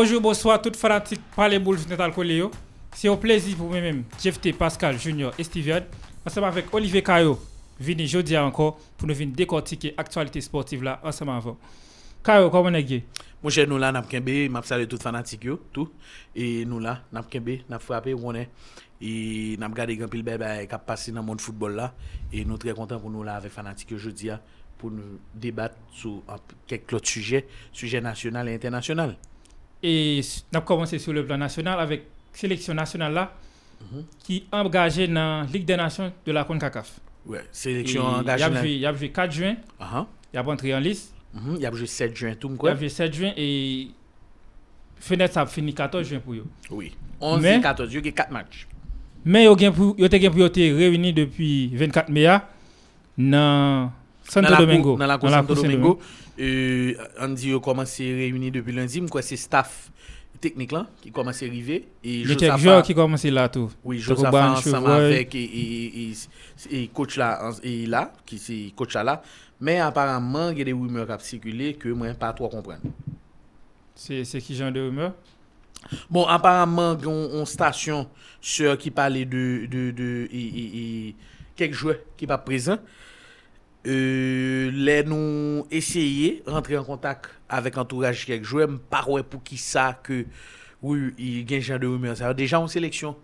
Bonjour, bonsoir, tout fanatique par les boules Natal Coléo. C'est un plaisir pour moi-même, Jeff Pascal, Junior et Steven, ensemble avec Olivier Caillot, vini jeudi encore pour nous venir décortiquer l'actualité sportive là ensemble avant. Caillot, comment est-ce Mon cher, nous là, nous m'a salué tout fanatique tout et nous là, nous avons nous avons frappé, on est et nous dans le football là et nous sommes très contents pour nous là avec fanatique jeudi pour nous débattre sur quelques autres sujets, sujets nationaux et internationaux. Et nous avons commencé sur le plan national avec la sélection nationale là, mm -hmm. qui est engagée dans la Ligue des Nations de la CONCACAF. Oui, sélection engagée. Il y a joué 4 juin, il uh -huh. a rentré en liste. Mm -hmm. Il y a joué 7 juin, tout le monde. Il y a joué 7 juin et fenêtre a fini 14 juin pour eux. Oui, 11 et 14, il y a 4 matchs. Mais ils ont été réunis depuis 24 mai dans Santo Domingo. Nan la cour Santo Domingo. Euh, on dit qu'on commence à réunir depuis lundi. Quoi, c'est staff technique là qui commence à arriver. Et Il y a quelques joueurs qui commencent là tout. Oui, Joseph ensemble avec et, et, coach là, et là, qui c'est coach là. Mais apparemment, il y a des rumeurs qui ont circulé que moi, pas trop comprendre. C'est qui genre de rumeurs Bon, apparemment, on, on station sur qui parlait de, de, de, de et, et, et quelques joueurs qui pas présents. Euh, lè nou esye rentre en kontak avèk entouraj kèk jwèm parwè pou ki sa ke wè gen jan de rumeur. Sa wè deja an seleksyon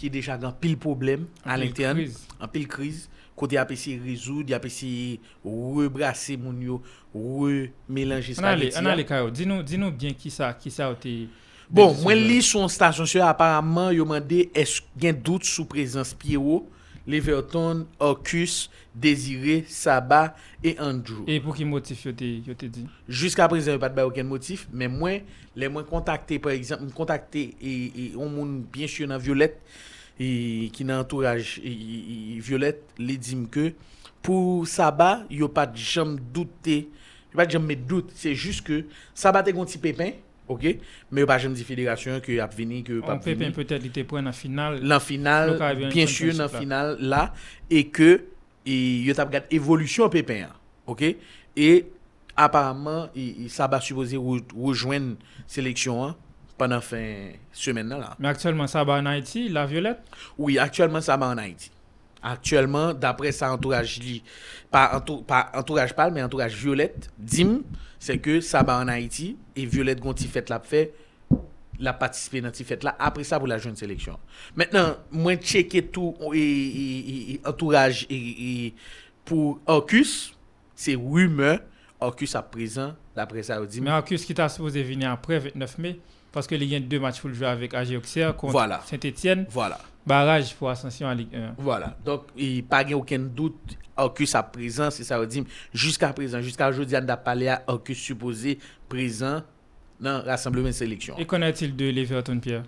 ki deja gan pil problem an l'intern, an pil kriz. Kote apesi rezoud, apesi rebrase moun yo, remelange spageti. An ale kayo, di nou bien ki sa, ki sa ou te... Bon, mwen li son stasyon se aparamman yo mande es gen dout sou prezans piye ou Leverton, Orcus, Désiré, Sabat et Andrew. Et pour qui motif yo te dit? Jusqu'à présent, yo pat bay aucun motif, mais moi, les moins contactés, par exemple, me contacté et, et on moun bien sûr dans Violette, et, qui nan entourage et, et Violette, les dim que pour Sabat, yo pat jam douté, yo pat jam met doute, c'est juste que Sabat te gonti pépin, Ok, men yo pa jem di federasyon ki ap vini, ki yo pa ap vini. On pe pen peut-et li te pwen nan final. Nan final, bien sûr nan final la, e ke yo tap gade evolusyon pe pen. Ok, e aparamman, sa ba supose rejoen seleksyon an, panan fin semen nan la. Men aktuelman sa ba an Haiti, la Violette? Oui, aktuelman sa ba an Haiti. Aktuellement, d'apre sa entourage li, pa, entou, pa entourage pal, men entourage Violette, dim, se ke sa ba an Haiti, e Violette gon ti fèt la pfe, la patisipe nan ti fèt la, apre sa pou la joun seleksyon. Mètnen, mwen cheke tou entourage pou Orkus, se rume, Orkus ap prezan, d'apre sa ou dim. Men Orkus ki ta suppose vini apre 29 me, paske li gen 2 match pou ljou avèk AG Auxerre kont Saint-Etienne. Voilà. Baraj pou asensyon an Ligue 1. Voilà. Donc, y pa gen ouken dout Orkus a prezant, se sa ou dim, jiska prezant, jiska jodi an da pale a Orkus supposé prezant nan rassemblement seleksyon. E konatil de Leverton Pierre?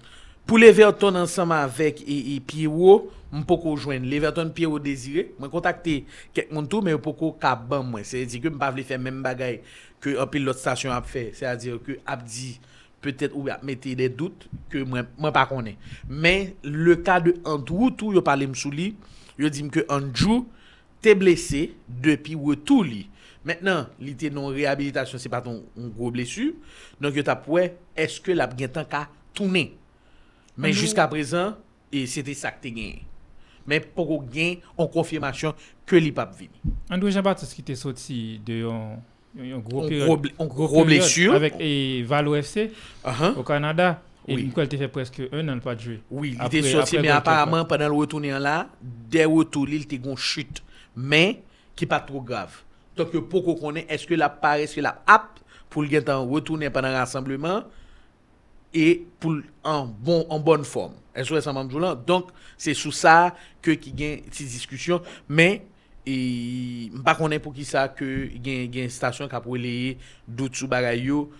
Pou Leverton ansama avek e Pierrot, m poko jwen. Leverton Pierrot Désiré, mwen kontakte kek moun tou, men m poko kaban mwen. Se di ke m pa vle fè men bagay ke apil lot stasyon ap fè. Se a di ke ap di... peut-être ou mettez des doutes que moi moi pas connais. Mais le cas de Andrew tout yo parlé sous lui yo dit que Andrew t'es blessé depuis retour lui maintenant il était non réhabilitation c'est pas ton gros blessure. Donc yo t'a est-ce que la bien temps qu'à tourner? Mais mm-hmm. jusqu'à présent et c'était ça que t'es gagné. Mais pour gagner en confirmation que l'IPAP vini Andrew Jean-Baptiste qui était sorti de. Euh, un gros, gros, gros, blessure avec et Valo FC uh-huh. au Canada. Et oui. Nicole fait presque un an pas de jouer. Oui, il était sorti, mais apparemment, pendant le retour là, dès le retour, il était une chute mais qui n'est pas trop grave. Donc, pour qu'on connaisse, est-ce que la que la apte pour le retourner pendant le rassemblement et pour en, bon, en bonne forme? Est-ce que Donc, c'est sous ça que qui gagne ces discussions, mais et pas connaît pour qui ça que gagne une station qui a pour les doutes sous bagayo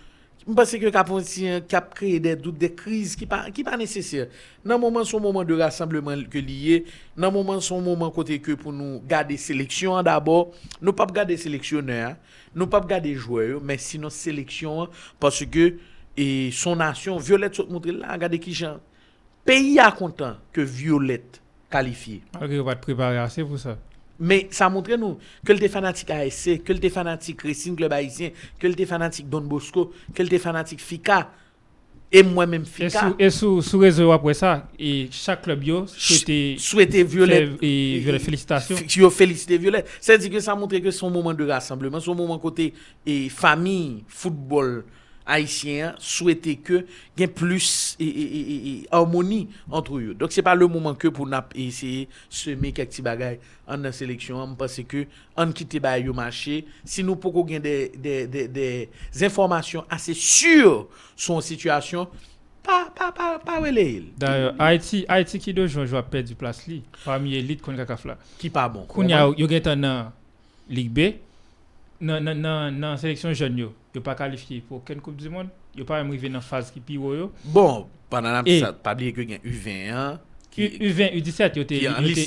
je pense que cap a créé des crises qui pas qui pas nécessaire. Dans moment son moment de rassemblement que lié, dans moment son moment côté que pour nous garder sélection d'abord, nous pas garder sélectionneur, nous pas garder joueur, mais sinon sélection parce que son nation Violette se montre là, regardez qui gens. Pays a content que Violette qualifié. OK, on va te préparer assez pour ça. Mais ça montre nous que le fanatique ASC, que le fanatique Racing Club Haïtien, que le fanatique Don Bosco, que le fanatique FICA, et moi-même sous, et sous, sous réseau après ça, et chaque club yo souhaitait souhaité Violet faire- et Violet, félicitations. Yo félicité Violet. C'est-à-dire que ça montre que son moment de rassemblement, son moment côté et famille, football haïtien souhaiter que gain plus et, et, et, harmonie entre eux. Donc c'est pas le moment que pour n'a essayer semer quelques petits bagages en sélection parce que on quitter ba yo marché si nous pouvons gagner des, des, des, des informations assez sûres sur une situation pas pas pas pas D'ailleurs Haïti Haïti qui de jouer jouer perdre du place li parmi élite qu'on là. Qui pas bon. Kounya yo gain en Ligue B nan, nan, nan, nan seleksyon jen yo, yo pa kalifiye pou ken koup di moun, yo pa mrive nan faz ki pi yo yo. Bon, panan ap e, sa, pa bliye gen U21, Ki, U20, U17 yo te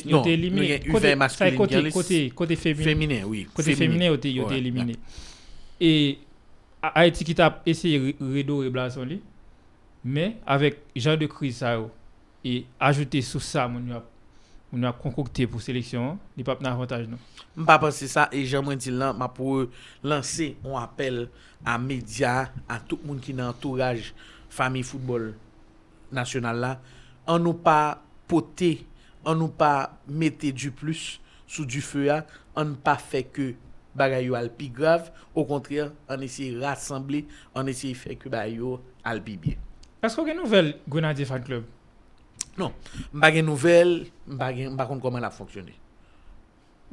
non, elimine. U20 maskuline kote, kote, kote, kote femine. Femine, oui. Kote femine yo te, yo te elimine. E Haiti ki tap eseye redo re blason li, men avek jan de kriz sa yo, e ajoute sou sa moun yo ap moun ap konkokte pou seleksyon, li pap nan avantaj nou. M pa panse sa, e jan mwen di lan, ma pou lanse, on apel a media, a tout moun ki nan entourage fami foutbol nasyonal la, an nou pa pote, an nou pa mette du plus sou du fe a, an nou pa fe ke bagay yo al pi grav, au kontrè, an esye rassemble, an esye fe ke bagay yo al pi bie. Esko gen nouvel Grenadier Fan Club? Non, mba gen nouvel, mba, mba kon koman la fonksyonè.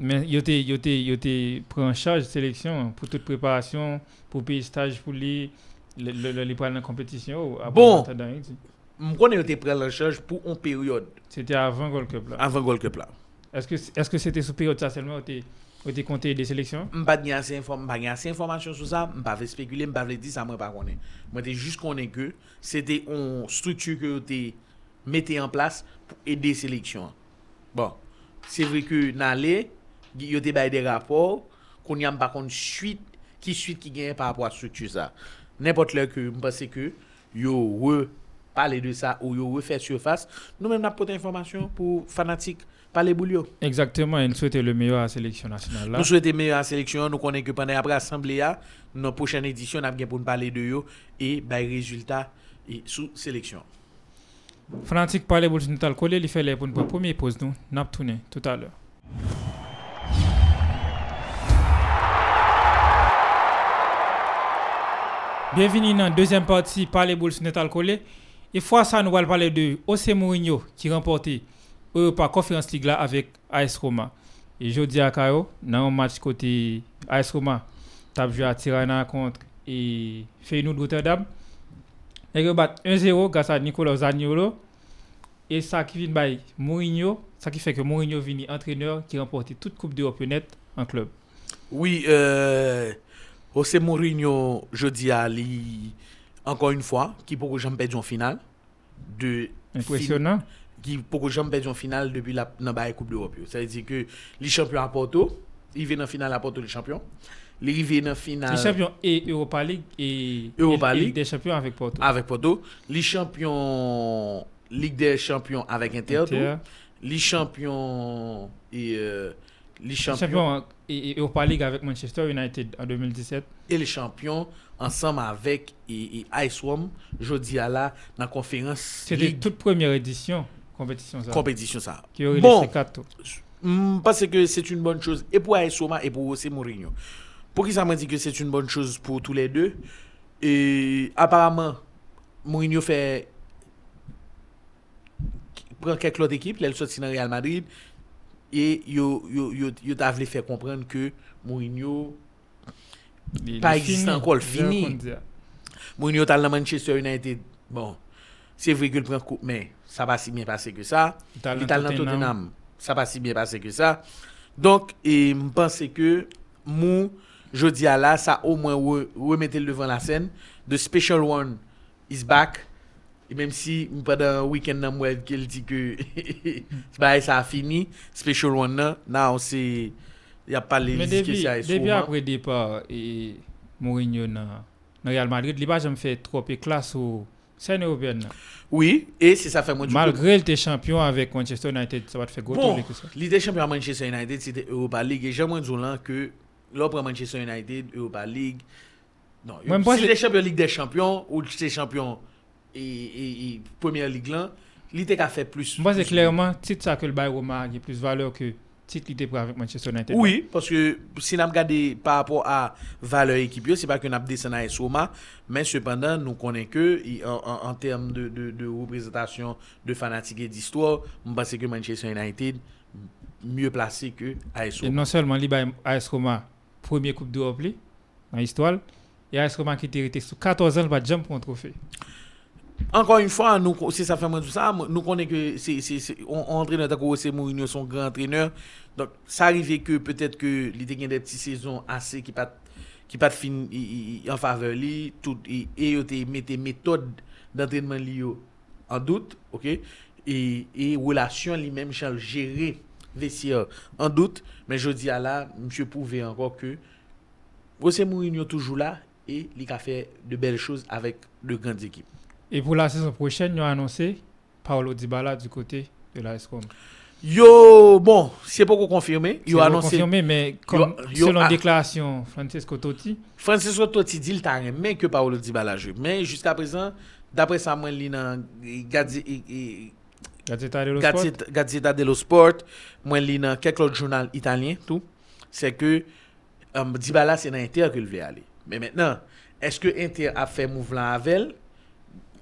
Men yote, yote, yote pre an chaj seleksyon pou tout preparasyon, pou pi staj pou li, li, li, li pral nan kompetisyon. Bon, mkon yote pral an chaj pou an peryode. Sete avan gol kepla. Avan gol kepla. Eske sete sou peryode sa selman yote... Ou te konte de seleksyon? Mpa gen ase informasyon sou sa, mpa ve spekule, mpa ve di sa mwen pa konen. Mwen te jist konen ke, se te on struktu ke ou te mette en place pour aider sélection. Bon, c'est vrai que le, yo te bay des rapports, kon yam pa kon suite, ki suite ki gen par rapport à structure sa. N'importe lè que m pense que yo re parler de ça ou yo refait surface, nous même n'a pas d'information pour fanatique parler boulio. Exactement, il souhaitait le meilleur à la sélection nationale là. Nous souhaitons meilleure sélection. Nous connaissons que pendant après l'Assemblée, dans prochaine édition, nous avons pour nous parler de yo et des résultats et sous sélection. Frantik pale bouj nou tal kole li fele pou nou pwemye pose nou, nap toune tout alè. Bienveni nan dezyen pati pale bouj nou tal kole. E fwa sa nou wale pale de Ose Mourinho ki remporte Europa Conference League la avèk AS Roma. E jodi akayo nan yon match kote AS Roma tabjou a Tirana kontre e Feyenoord Rotterdam. Et ils battent 1-0 grâce à Nicolas Zaniolo. Et ça qui vient by Mourinho, ça qui fait que Mourinho vient entraîneur qui remporté toute Coupe d'Europe net en club. Oui, euh, José Mourinho, je dis à lui, encore une fois, qui pour que j'en perde en finale. De Impressionnant. qui pour que perde en finale depuis la Coupe d'Europe. yo. Ça veut dire que les champions à Porto, il vient en finale à Porto les champions. li rive nan final. Li champion e Europa League e Europa League des champions avèk Porto. Avèk Porto. Li champion Ligue des champions avèk Inter. Inter. Li champion e euh, li champion et Europa League avec Manchester United en 2017. Et les champions ensemble avec et, et Ice Warm, jeudi à la dans conférence. C'était toute première édition compétition ça. Compétition ça. Qui aurait bon, laissé 4 Je pense que c'est une bonne chose et pour Ice Warm et pour aussi Mourinho. Pour qui ça m'a dit que c'est une bonne chose pour tous les deux? Et apparemment Mourinho fait prend quelques autres équipes, il sorti dans Real Madrid et yo yo yo yo t'a voulu faire comprendre que Mourinho Il- Pas existant encore, fini. Mourinho t'a dans Manchester United. Bon, c'est vrai qu'il prend coupe, mais ça va si bien passé que ça. Il t'a dans Tottenham. Ça va si bien passé que ça. Donc, je pense que Mou, je jodi a la, sa au moins remettre le devant la scène. The Special One is back. Et même si pendant le week-end, Namweb qu'elle dit que ça a fini, Special One, là, non, c'est. Il n'y a pas les risques ça est Depuis après le départ, et Mourinho dans Real Madrid, il n'a jamais fait trop de classe au scène européenne. Non. Oui, et c'est ça fait moi Malgré le champion avec Manchester United, ça va te faire gros Bon, l'idée champion à Manchester United, c'était Europa League. Et j'ai moins que lò pre Manchester United, Europa League, non, yo, si le champion Ligue des Champions, ou se champion e Premier Ligue lan, li te ka fe plus. Mwen se klerman, tit sa ke l Bayrou ma ge plus valeur ke tit li te pre avèk Manchester United. Oui, paske si nan ap gade par rapport a valeur ekip yo, se pa ke nan ap desen a Esoma, men sepandan nou konen ke, an term de, de, de reprezentasyon de fanatik et d'histoire, mwen pase ke Manchester United mye plase ke AS Roma. Et non seulement li ba AS Roma premier Coupe d'Europe li, nan histwal, ya AS Roma ki te rete sou 14 an pa jam pou an trofe. Ankon yon fwa, se sa fè mwen tout sa, nou konen ke André Natako Ose Mourinho son gran antreneur, donc sa arrive ke peut-et ke li te gen de pti sezon ase ki pat ki pat fin en faveur li, tout, e yo te mette metode d'antrenman li yo an dout, ok, e relasyon li menm chal jere vestiaire en doute, mais je dis à là, monsieur prouvé encore que José Mourinho toujours là et il a fait de belles choses avec de grandes équipes. Et pour la saison prochaine, ils ont annoncé Paolo Dybala du côté de l'AS Roma. Yo, bon, c'est pas confirmé. Yo C'est annoncé. confirmé, mais comme, yo- selon ah. déclaration Francesco Totti, Francisco Totti dit il t'a aimé que Paolo Dybala joue. Mais jusqu'à présent, d'après ça, moi, li Gazzetta dello Sport. Gazzetta dello Sport. Mwen li nan kek lot jounal italien tou. Se ke um, Dibala se nan Inter ke lve ale. Men menan, eske Inter a fe mouvlan avel?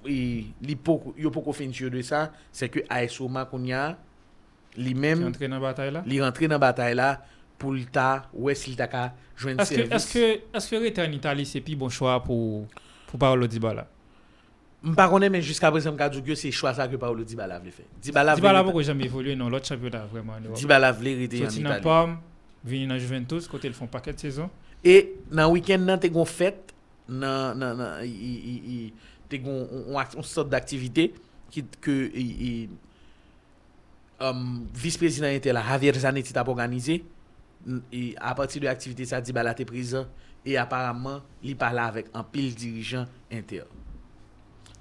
I, li poko, yo poko finisyo de sa. Se ke AS Roma kon ya li men. Li rentre nan batay la? Li rentre nan batay la pou lita ou es lita ka jwen servis. Eske rete an Itali se pi bon chwa pou, pou Paolo Dibala? Mpa konen men jiska prezant mka djou ke se chwa sa ke Paolo Dybala vle fe. Dybala jamais évolué dans l'autre championnat vraiment en Europe? Dybala vle rete Sorti dans Italie. Parme, venu dans Juventus, ils font paquet de saison. E nan week-end nan te gon fèt, nan, nan, nan, i, te gon on, on, sort d'activité ki, ke um, vice-président était là, Javier Zanetti tap organize, e a partir de aktivité sa Dybala te prezant, e apparemment li pala avèk an pil dirijan inter.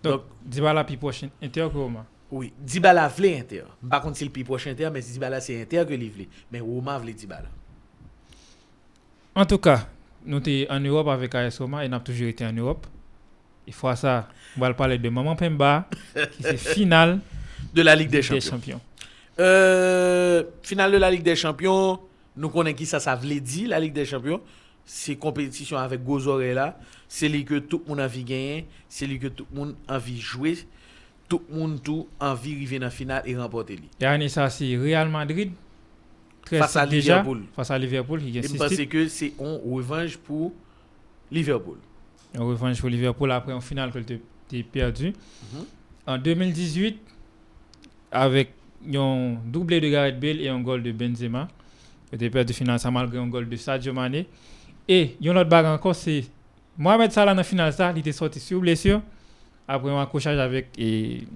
Donc, Dibala pi poche inter que Roma. Oui, Dibala vle inter. Par contre, si le pi poche inter, mais Dibala c'est inter que li vle. Mais Roma vle Dibala. En tout cas, nous sommes en Europe avec AS Roma et nous avons toujours été en Europe. Et fois ça, on va parler de Maman Pemba, qui c'est finale de la Ligue des, des Champions. Champions. Euh, finale de la Ligue des Champions, nous connaissons qui ça, ça vle dit, la Ligue des Champions. C'est compétition avec Gozore là. C'est lui que tout le monde a envie de gagner. C'est lui que tout le monde a envie de jouer. Tout le monde tout envie de arriver dans la finale et remporter lui. A ça, c'est Real Madrid. Face à déjà, Liverpool. Face à Liverpool, qui je pense que c'est une revanche pour Liverpool. En revanche pour Liverpool après en finale que tu as perdu. Mhm. En 2018, avec un doublé de Gareth Bale et un goal de Benzema, tu as perdu finale ça malgré un goal de Sadio Mane. Et un autre bague encore, c'est Mohamed Salah dans la finale, ça, il était sorti sur blessure après un accrochage avec et,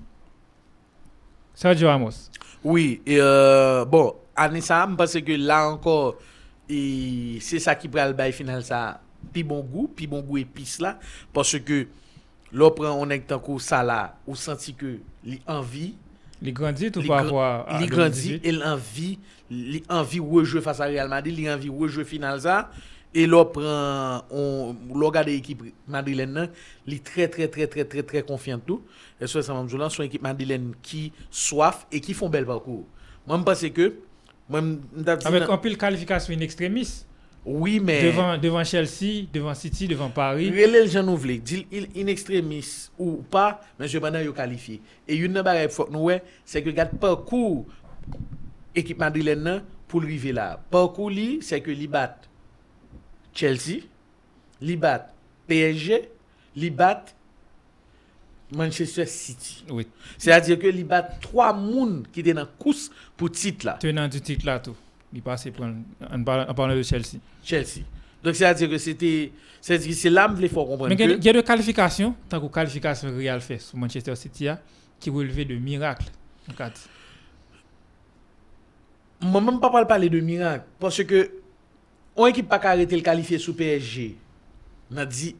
Sergio Ramos. Oui, et euh, bon, ça, je pense que là encore, c'est ça qui prend le bail final ça, pi bon goût, pi bon goût épice là, parce que là, prend on est tant que ça là, ou senti que li envie, Il grandit à li 2018. grandit, et l'envie, li envie rejouer face à Real Madrid, li envie rejouer final ça, et là on, là regarde l'équipe madrilène, là, li très très très très très très confiant tout, et ça, ça m'a dit là, son équipe madrilène qui soif et qui font bel parcours. Moi, je pense que, moi, Avec un pile qualification in extremis. oui, mais, Devant, devant Chelsea, devant City, devant Paris. Relè l jan nou vle, dil il in extremis ou pa, men se banan yo kalifiye. E yon nan bagay fok nou we, se ke gade parkour ekip Madrilène nan pou l rive la. Parkour li, se ke li bat Chelsea, li bat PSG, li bat Manchester City. Oui. Se a dire ke li bat 3 moun ki te nan kous pou tit la, tenant du titre là tout. Il passe parlant en parlant de Chelsea. Chelsea. Donc se a dire ke c'était, se a dire que c'est là m vle fok kompren Mais il y a ke, de- de tant que qualification Real fait sur Manchester City, hein, qui relevé de miracles. en quatre. Mwen mwen pa pal pale de mirak, parce que on ekip pa ka arete l kalifiye sou PSG, nan di,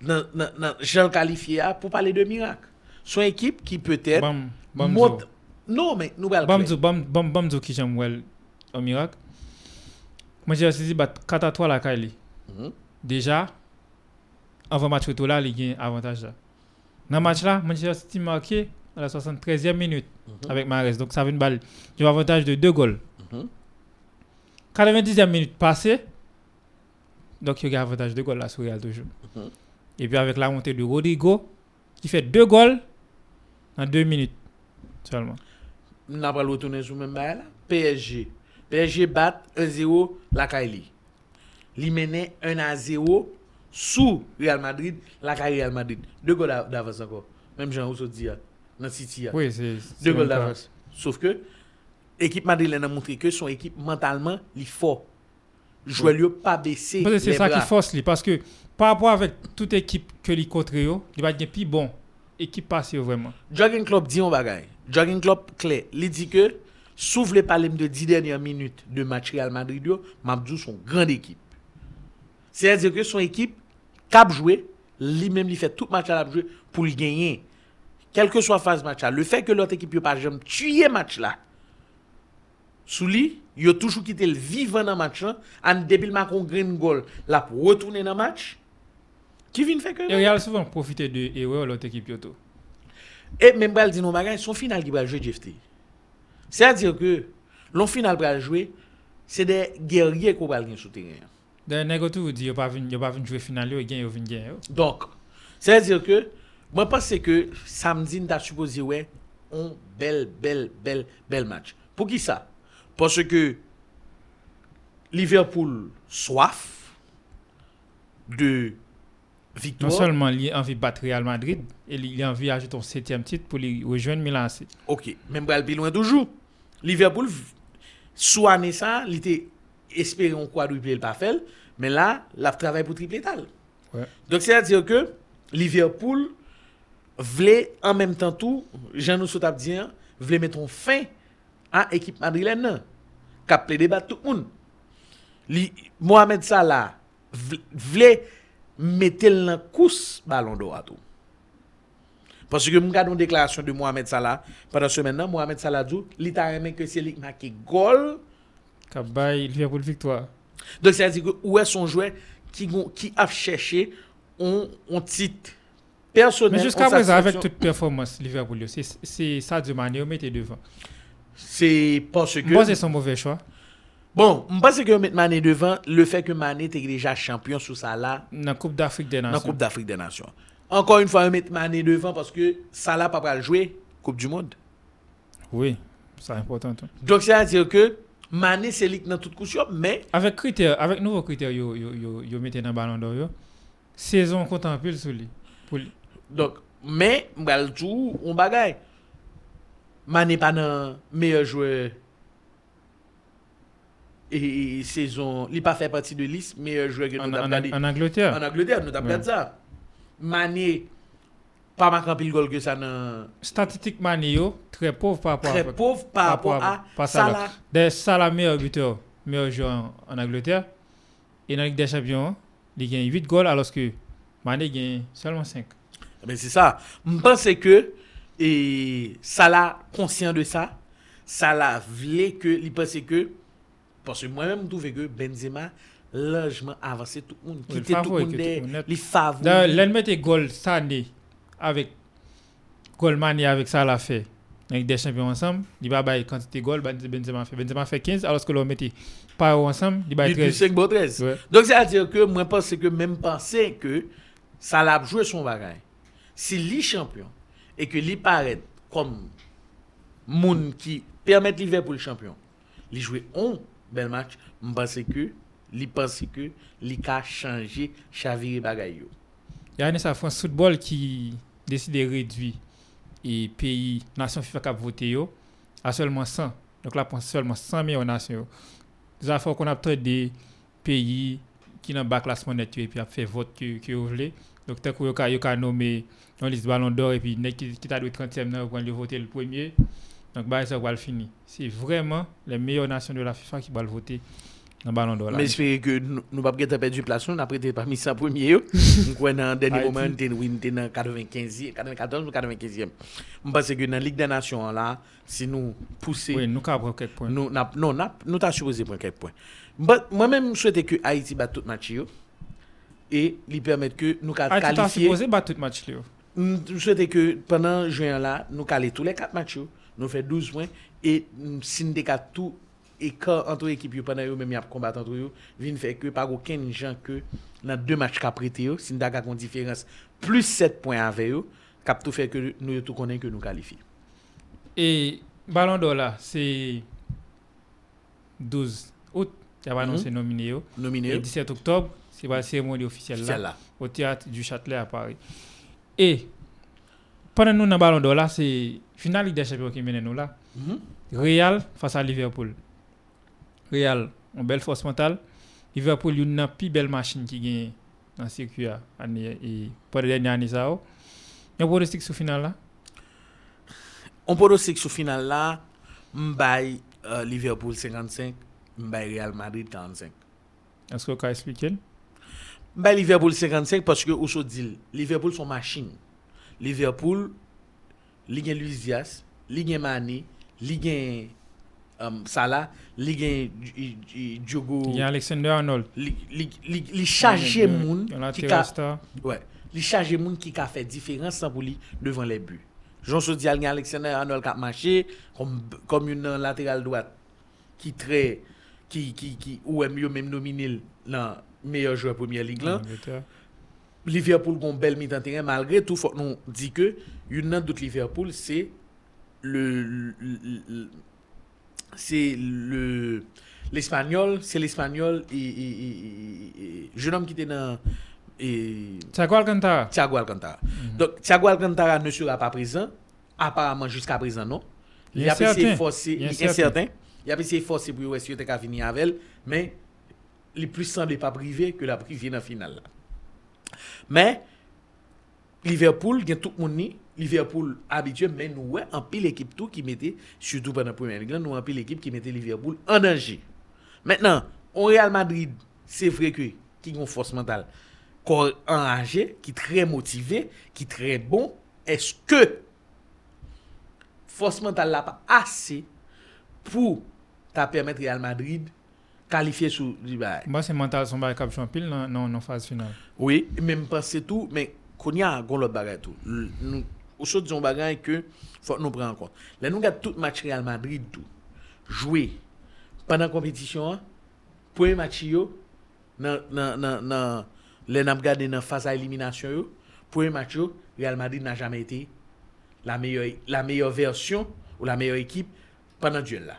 nan, nan, nan jan kalifiye a pou pale de mirak. Son ekip ki peut-être Bam, bam, mot... zo. Non, men nou bal Bam, kle. zo, bam, bam, bam, zo qui j'aime well, un miracle. Manchester City bat 4 à 3 la Kylie. Mhm. Déjà, avant match retour là, il y a un avantage là. Dans le match là, Manchester City marqué à la 73e minute avec Mahrez. Donc ça avait une balle. Du avantage de 2 goals. Mhm. 90e minute passée. Donc il y a un avantage de 2 goals là sur Real toujours. Mhm. Et puis avec la montée de Rodrigo, qui fait 2 goals en 2 minutes seulement. N'a pas retourner sur même bail. PSG. PSG bat 1-0 la Kaili. Li menait 1 à 0 sous Real Madrid, la Kaili Real Madrid. Deux goals d'av- d'avance encore. Même Jean Rousseau dit là, dans City. là. Oui, c'est. Deux goals d'avance. Sauf que l'équipe madrilène a montré que son équipe mentalement, il fort. Joueur lui pas que c'est ça qui force lui. Parce que par rapport avec toute équipe que lui contre, il va être plus bon. Équipe passée vraiment. Jogging Club dit un bagay. Jogging Club clair. Il dit que, sous les parler de 10 dernières minutes de match Real Madrid, Mabdou son grande équipe. C'est-à-dire que son équipe, cap joué, lui-même, il fait tout match à la jouer pour le gagner. Quelle que soit phase match là. Le fait que l'autre équipe n'a pas jamais tué match là, sous lui, il a toujours quitté le vivant dans le match en depuis le Macron Green Goal, là, pour retourner dans le match. Qui vient faire que. Et Real souvent profiter de erreur l'autre équipe. yo, tout. Et même dit non bagay, son final qui va jouer JFT. C'est-à-dire que l'on final va jouer, c'est des guerriers qu'on va gagner sur le terrain. Tout vous il pas venu pas jouer final, il gagne, il yo. Donc, c'est-à-dire que moi je pense que samedi nous avons supposé ouais un bel bel bel bel match. Pour qui ça? Parce que Liverpool soif de victoire. Non seulement il a envie de battre Real Madrid, il a envie d'ajouter son septième titre pour rejoindre Milan. Ok, même pas plus loin toujours. Liverpool, sous année ça, il était espéré en quadruple pas fait, mais là, il a travaillé pour triple tal. Ouais. Donc c'est-à-dire que Liverpool voulait en même temps tout, Jean-Nous Soutap voulait mettre fin à l'équipe madrilène, qui a battre tout le monde. Li, Mohamed Salah voulait mettre la course ballon d'or à tout. Parce que je regarde une déclaration de Mohamed Salah pendant ce semaine, Mohamed Salah dit, il t'a aimé que c'est lui qui marque goal. Kabay, Liverpool victoire. Donc, c'est-à-dire que où est son joueur qui, qui a cherché un, un titre personnel. Mais jusqu'à en présent, avec toute performance, Liverpool, c'est- c'est Sadio Mane, au mettez devant. C'est parce que. Moi, c'est son mauvais choix. Bon, je pense que mettre Mané devant, le fait que Mané était déjà champion sous ça là. Dans la Coupe d'Afrique des Nations. Dans la Coupe d'Afrique des Nations. Encore une fois, mettre Mané devant parce que ça là, pas pour jouer Coupe du Monde. Oui, c'est important. Hein. Donc, c'est-à-dire que Mané, c'est lui dans toute couche, mais. Avec critères, avec nouveaux critères, yo, yo, yo, yo mettez dans le ballon d'or, saison contemple sur lui. Pour lui. Donc, mais, on va le tout, on bagaille. Mane pa nan meyè jwè e, e sezon, li pa fè pati de lis, meyè jwè gen nou tap gade. An Angleterre. An Angleterre, nou tap gade sa. Mane, pa makran pil gol ke sa nan... Statistik Mane yo, tre pov pa apwa. Tre pov pa apwa a Salah. De Salah meyè buteur, meyè jwè an Angleterre. E nan lik de champion, li gen 8 gol alos ke Mane gen selman ah 5. Ben se sa, mpense ke... et Salah conscient de ça, Salah voulait que il pensait que parce que moi-même je trouvais que Benzema largement avancé tout le monde, le tout le monde les favoris. Goal Sané avec goal Mané avec Salah fait. Avec des champions ensemble, il va bailler quantité de goal, Benzema fait. Benzema fait 15 alors que l'on mettait pas ensemble, il baille Il plus 13. 5 bon 13. Ouais. Donc c'est-à-dire que moi je pense que même penser que Salah a joué son bagage. Si lui champion et que lui paraît comme moun qui permet Liverpool champion, il jouer un bel match, je pense que il pense que il a changé. Il y a une France Football qui décide de réduire et pays, nation FIFA qui a voté à seulement 100. Donc là, seulement 100 millions de nations. Nous avons qu'on a des pays qui n'ont pas classement net et puis a fait vote que, que vous voulez. Donc, tant que vous avez nommé une liste ballon d'or et puis nek qui, t'a le 30e, vous pouvez voter le premier. Donc, bah, ça va le finir. C'est vraiment les meilleures nations de la FIFA qui vont le voter dans le ballon d'or. Mais j'espère que nous pas peut perdu place nous après pas mis ça premier yo. Nous croit dans dernier moment t'es oui t'es dans 95 94 ou 95e. Je pense que dans Ligue des Nations là, si nous pousser Oui, nous avons quelques points. nous non nous t'a supposé prendre quelques points. But moi-même souhaite que Haïti batte tout match et lui permettre que nous Ah, tu qualifier supposé battre tout match. Nous souhaitons que pendant juin là, nous caler tous les 4 matchs, nous faisons 12 points et si nous avons tout et quand entre équipes pendant eux même y a combattre entre eux, vient faire que pas aucun gens que dans deux matchs qu'a prêté si nous avons une différence plus 7 points avec eux, cap tout fait que nous tout connaissons que nous qualifions. Et Ballon d'Or là, c'est 12 août, il a annoncé Mhm. nominé. Nominé. Et 17 octobre, c'est la cérémonie officielle là, au théâtre du Châtelet à Paris. E, panen nou nan balon do la, se final Ligue des Champions ki menen nou la. Mm -hmm. Real fasa Liverpool. Real, an bel fos mental. Liverpool yon nan pi bel machin ki gen nan sirkuya ane, e pwede denye ane sa ou. Yon podostik sou final la? Yon podostik sou final la, mbay uh, Liverpool 55, mbay Real Madrid 45. Esko ka espliken? M'bay Liverpool 55 parce que so dit, Liverpool son machine. Liverpool li gen Luis Diaz, li gen Mané, li gen um, Salah, li gen J- J- Diogo Il y a Alexander Arnold. li, charge moun a qui star. ouais, li moun qui ka fait différence pour lui devant les buts. Jean Sodi al gen Alexander Arnold qui a marché comme comme une latéral droite qui très qui qui qui ou est mieux même nominé dans meilleur joueur première ligue là. Liverpool gon bel mi terrain malgré tout faut nous dit que une nan Liverpool c'est le, c'est le l'espagnol c'est l'espagnol et, jeune homme qui était dans et Thiago Alcantara. Thiago Alcantara. Donc Thiago Alcantara ne sera pas présent apparemment jusqu'à présent non? Il est a essayé forcer, Il est incertain. Il a essayé forcer pour il était fini avec elle, mais il plus semblait pas privé que la privé dans finale. Mais Liverpool, a tout monde ni, Liverpool habitué, mais nous, ouais, en pile équipe tout qui mettait, surtout pendant première ligue, nous, en pile équipe qui mettait Liverpool en danger. Maintenant, au Real Madrid, c'est vrai que, qui ont force mentale, corps enragé, qui est très motivé, qui est très bon, est-ce que force mentale là pas assez pour ta permettre Real Madrid qualifier sous du bail. Moi, c'est mental, son bail cap champion dans non, non, phase finale. Oui, même penser tout, mais qu'on y a gon l'autre bagay tout. Nous, ou chose disons bagay que faut nous prendre en compte. Là, nous avons tout match Real Madrid tout. Joué pendant la compétition, hein, premier match yo, dans, dans, dans, dans, les n'a regardé dans phase à élimination yo, premier match yo, Real Madrid n'a jamais été la meilleure, la meilleure version ou la meilleure équipe pendant le duel là.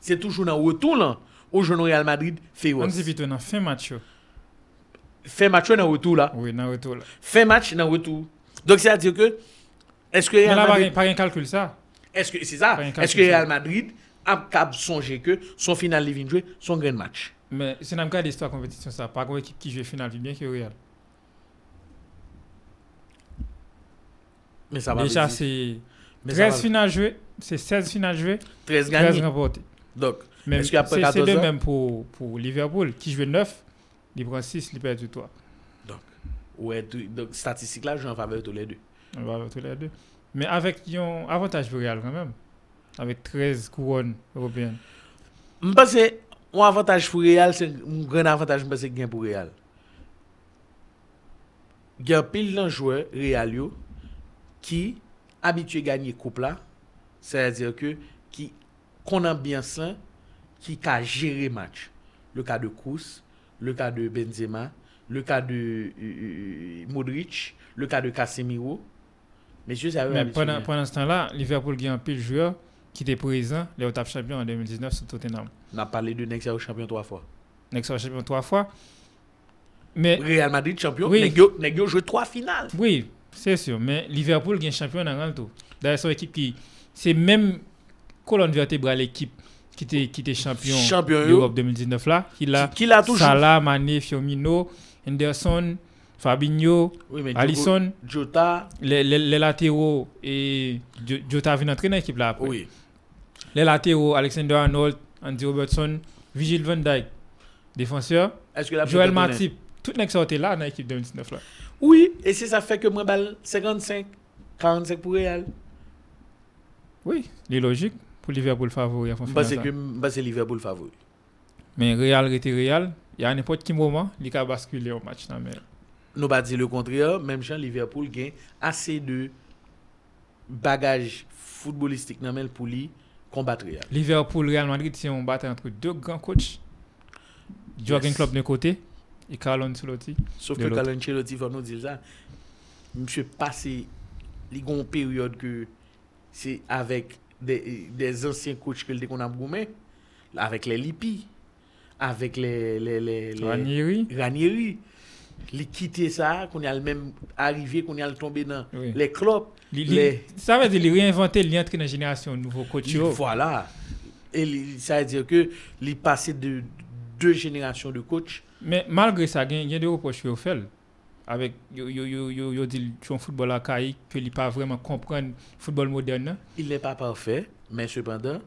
C'est toujours dans le retour là, où joue Real Madrid fait On dit plutôt dans fin match. Fait match dans retour là. Oui, dans retour là. fin match dans retour. Donc, c'est-à-dire que, est-ce que Real Madrid, pas un calcul ça. est-ce que, c'est ça, est-ce que. Real Madrid a capable songer que son final de jouer son grand match? Mais si on regarde l'histoire compétition, ça, pas une équipe qui joue finale, vit bien que Real. Mais ça va Déjà, dire- c'est mais ça 13 va- finales jouées, c'est 16 finales jouées, 13 13 gagnés. remportées. Donc, Même, Est-ce qu'après c'est c'est 14 ans- même pour, pour Liverpool, qui joue 9, il prend 6, il perd du 3. ouais, tout- donc, statistique là, je en faveur tous les deux. On va voir tous les deux. Mais avec un avantage pour Real quand même. Avec 13 couronnes européennes. Je pense que un avantage pour Real, c'est un grand avantage que gain pour Real. Il y a pile de joueurs Real qui habitués à gagner coupe là, c'est-à-dire que qu'on ambiance là, qui ka gérer match. Le cas de Kroos, le cas de Benzema, le cas de euh, euh, Modric, le cas de Casemiro. Messieurs, ça Mais pendant, pendant ce temps-là, Liverpool gagne un pile de joueurs qui étaient présents, les étapes champions en 2019 sur Tottenham. On a parlé de Next champion trois fois. Next sera champion trois fois. Mais Real Madrid champion, Oui. yo joué trois finales. oui, c'est sûr. Mais Liverpool gagne champion dans le tout. D'ailleurs, c'est une équipe qui. C'est même colonne vertébrale l'équipe qui était, qui était champion, Champion, d'Europe 2019 là. Qui l'a. Qui- qui l'a toujours- Salah, Mané, Firmino, Henderson, Fabinho, Oui, Alisson. Jota, les, les, les latéraux et Jo- Jota vient entrer dans l'équipe là après. oui. Les latéraux, Alexander Arnold, Andy Robertson, Vigil Van Dijk, défenseur, que peut-être Matip, tout les sorti là dans l'équipe 2019 là. Oui, et c'est ça fait que moi balle 55 45 pour Real. Oui, c'est logique pour Liverpool favori Parce que c'est Liverpool favori. Mais Real était Real, il y a n'importe quel moment, il peut basculer au match dans mais nous pas dire le contraire, même Jean Liverpool gagne assez de bagage footballistique dans non, mais pour lui combattre Real. Liverpool Real Madrid c'est un battle entre deux grands coachs. Jürgen yes. Klopp d'un côté et Carlo Ancelotti. Sauf que Carlo Ancelotti va nous dire ça. Monsieur passé les grande période que c'est avec des, des anciens coachs que le qu'on a goumé, avec les Lippi, avec les, les, les, les Ranieri. Ranieri. Quitté ça, qu'on a le même arrivé, qu'on a le tombé dans Oui. les clubs. Li- li- Les- Ça veut dire qu'il réinventé, il entre dans la génération nouveau coach. Voilà. Et li- ça veut dire que il passé de deux générations de coachs. Mais malgré ça, il y a des reproches au fait. Avec, yo, yo, yo, yo, yo dit son football archaïque, que il pas vraiment comprendre le football moderne. Il n'est pas parfait, mais cependant,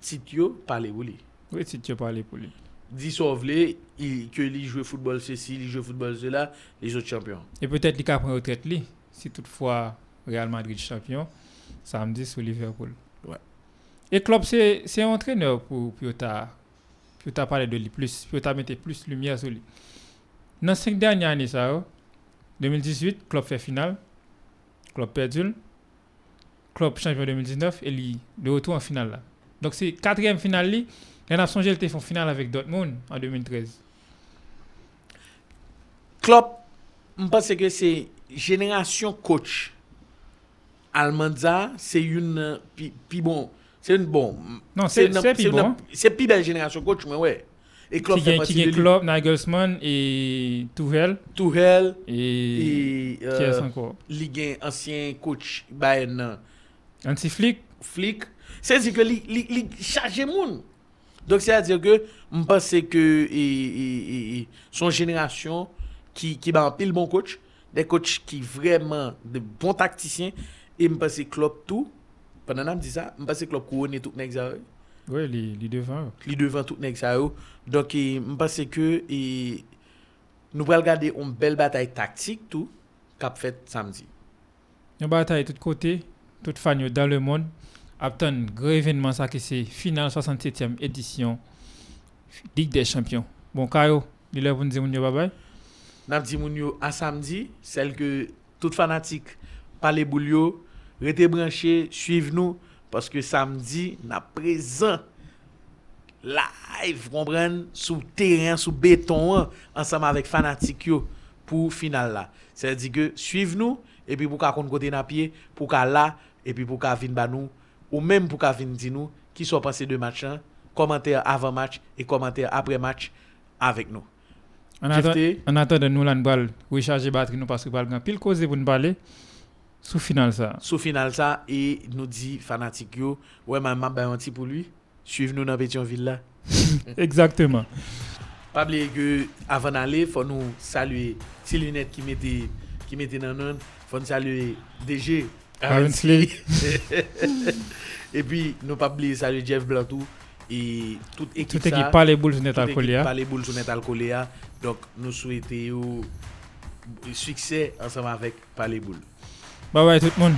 Titio parle pour lui. Oui, si tu parles pour lui. Dissolve-les, il- que lui joue football ceci, il joue football cela, les autres champions. Et peut-être qu'il prendre retraite lui, si toutefois Real Madrid champion, samedi sur Liverpool. Ouais. Et Klopp, c'est c'est un entraîneur pour pour ta pour ta parler de lui plus, pour ta mettre plus lumière sur lui. Dans cinq dernières années, ça, oh, 2018, Klopp fait finale, Klopp perdu, Klopp champion 2019 et lui de retour en finale là. Donc c'est quatrième finale a songé, il était en finale avec Dortmund en 2013. Klopp, je pense que c'est génération coach. Almanza, c'est une. euh, bon. C'est une bon. Non, c'est une- c'est une- belle génération coach, mais ouais. Et Klopp Qui fait gagne partie qui de. Klopp, Nagelsmann et Tuchel. Tuchel Et, et qui est euh, encore? Ligue 1, ancien coach Bayern nan, Anti-Flick. Flick. C'est-à-dire que li, li, li charge moun. Donc c'est-à-dire que je pense que et, et, et, son génération qui qui ba un pile bon coach, des coachs qui vraiment de bons tacticiens et je pense que Klopp tout pendant que je dis ça, je pense que Klopp couronne tout nèg ça. Oui, les, les devant. li devant tout nèg sa yo. Donc e, m pense que e, nous allons regarder une belle bataille tactique tout qu'a fait samedi. Une bataille de tous côtés, toutes fan yo dans le monde. Après un gros événement, ça qui c'est finale 67e édition Ligue des Champions. Bon, Kayo, est pour nous dire moun yo bye bye. N'a dit moun yo à samedi, celle que tout fanatique parler boule yo, rete branché, parce que samedi n'a présent live, comprendre, sous terrain, sous béton hein, ensemble avec fanatique yo pour finale là. C'est-à-dire que suivre nous et puis pour compte côté na pied, pour qu'à là et puis pour qu'à ba nous ou même pour qu'à vinn di nous qui sont passés de match hein, commentaire avant match et commentaire après match avec nous. En attendant, en attendant nous, là, allons recharger batterie nous parce que nous allons pile causer pour nous parler Sous final ça. Sous final ça et nous dit fanatique yo, ouais maman ben anti pour lui, suivez nous dans Pétionville là. Exactement. Pas oublier que avant d'aller, faut nous saluer ces lunettes qui mettaient qui mettaient dans nous, faut nous saluer DG Avensley. et puis nous pas oublier saluer Jeff Blantou et toute équipe toute équipe pas les boules net alcoolia. Pas les boules net alcoolia. Donc nous souhaitons succès ensemble avec Palais Boules. Bye bye tout moun.